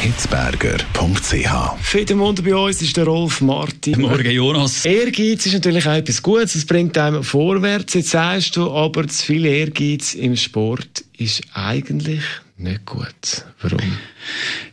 hitzberger.ch. Für den Mund bei uns ist der Rolf Martin. Morgen, Jonas. Ehrgeiz ist natürlich auch etwas Gutes, es bringt einem vorwärts. Jetzt sagst du aber, zu viel Ehrgeiz im Sport ist eigentlich nicht gut. Warum?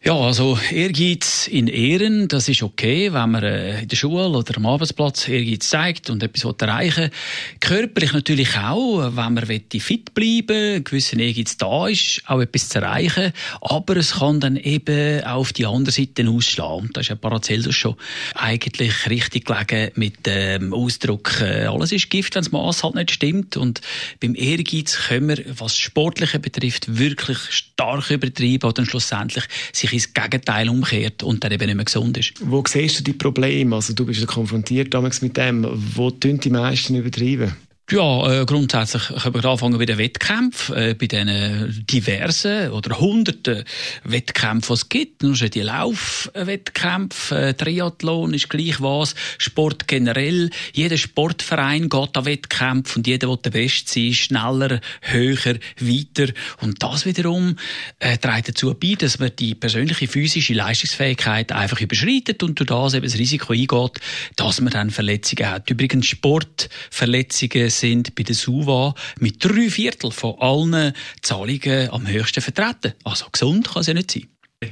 Ja, also Ehrgeiz in Ehren, das ist okay, wenn man äh, in der Schule oder am Arbeitsplatz Ehrgeiz zeigt und etwas erreichen will. Körperlich natürlich auch, wenn man fit bleiben ein gewisser Ehrgeiz da ist, auch etwas zu erreichen. Aber es kann dann eben auch auf die andere Seite ausschlagen. Und da ist ja Paracelsus schon eigentlich richtig gelegen mit dem Ausdruck, äh, alles ist Gift, wenn das Maß halt nicht stimmt. Und beim Ehrgeiz können wir, was Sportliche betrifft, wirklich stark übertreiben oder schlussendlich sich ins Gegenteil umkehrt und dann eben nicht mehr gesund ist. Wo siehst du die Probleme? Also du bist ja konfrontiert damals mit dem. Wo tun die meisten übertreiben? Ja, äh, grundsätzlich können wir anfangen bei den Wettkämpfen, äh, bei den diversen oder hunderten Wettkämpfen, die es gibt. Nur schon die Laufwettkämpfe, äh, Triathlon ist gleich was, Sport generell. Jeder Sportverein geht an Wettkämpfe und jeder will der Beste sein, schneller, höher, weiter. Und das wiederum äh, trägt dazu bei, dass man die persönliche physische Leistungsfähigkeit einfach überschreitet und durch das eben das Risiko eingeht, dass man dann Verletzungen hat. Übrigens Sportverletzungen sind bei der SUVA mit drei Viertel von allen Zahlungen am höchsten vertreten. Also gesund kann es ja nicht sein.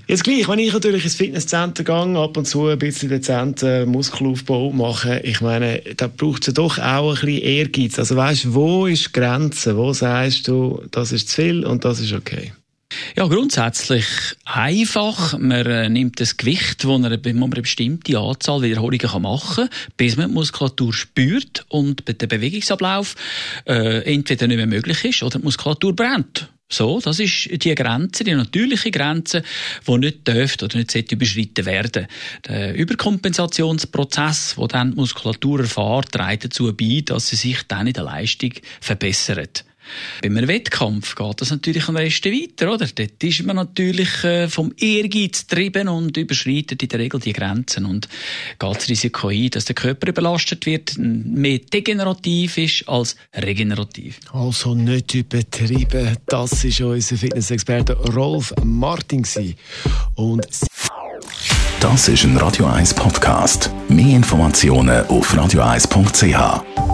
Jetzt gleich, wenn ich natürlich ins Fitnesscenter gehe, ab und zu ein bisschen dezenten Muskelaufbau mache, ich meine, da braucht es ja doch auch ein bisschen Ehrgeiz. Also weißt, wo ist die Grenze? Wo sagst du, das ist zu viel und das ist okay? Ja, grundsätzlich einfach. Man äh, nimmt das Gewicht, das man eine bestimmte Anzahl Wiederholungen machen kann, bis man die Muskulatur spürt und der Bewegungsablauf äh, entweder nicht mehr möglich ist oder die Muskulatur brennt. So, das ist die Grenze, die natürliche Grenze, die nicht dürfte oder nicht überschritten werden. Der Überkompensationsprozess, der dann die Muskulatur erfährt, trägt dazu bei, dass sie sich dann in der Leistung verbessert. Bei einem Wettkampf geht das natürlich am Rest weiter, oder? Dort ist man natürlich äh, vom Ehrgeiz getrieben und überschreitet in der Regel die Grenzen und geht das Risiko ein, dass der Körper überlastet wird, mehr degenerativ ist als regenerativ. Also nicht übertrieben. Das ist unser Fitnessexperte Rolf Martin und das ist ein Radio 1 Podcast. Mehr Informationen auf radio1.ch.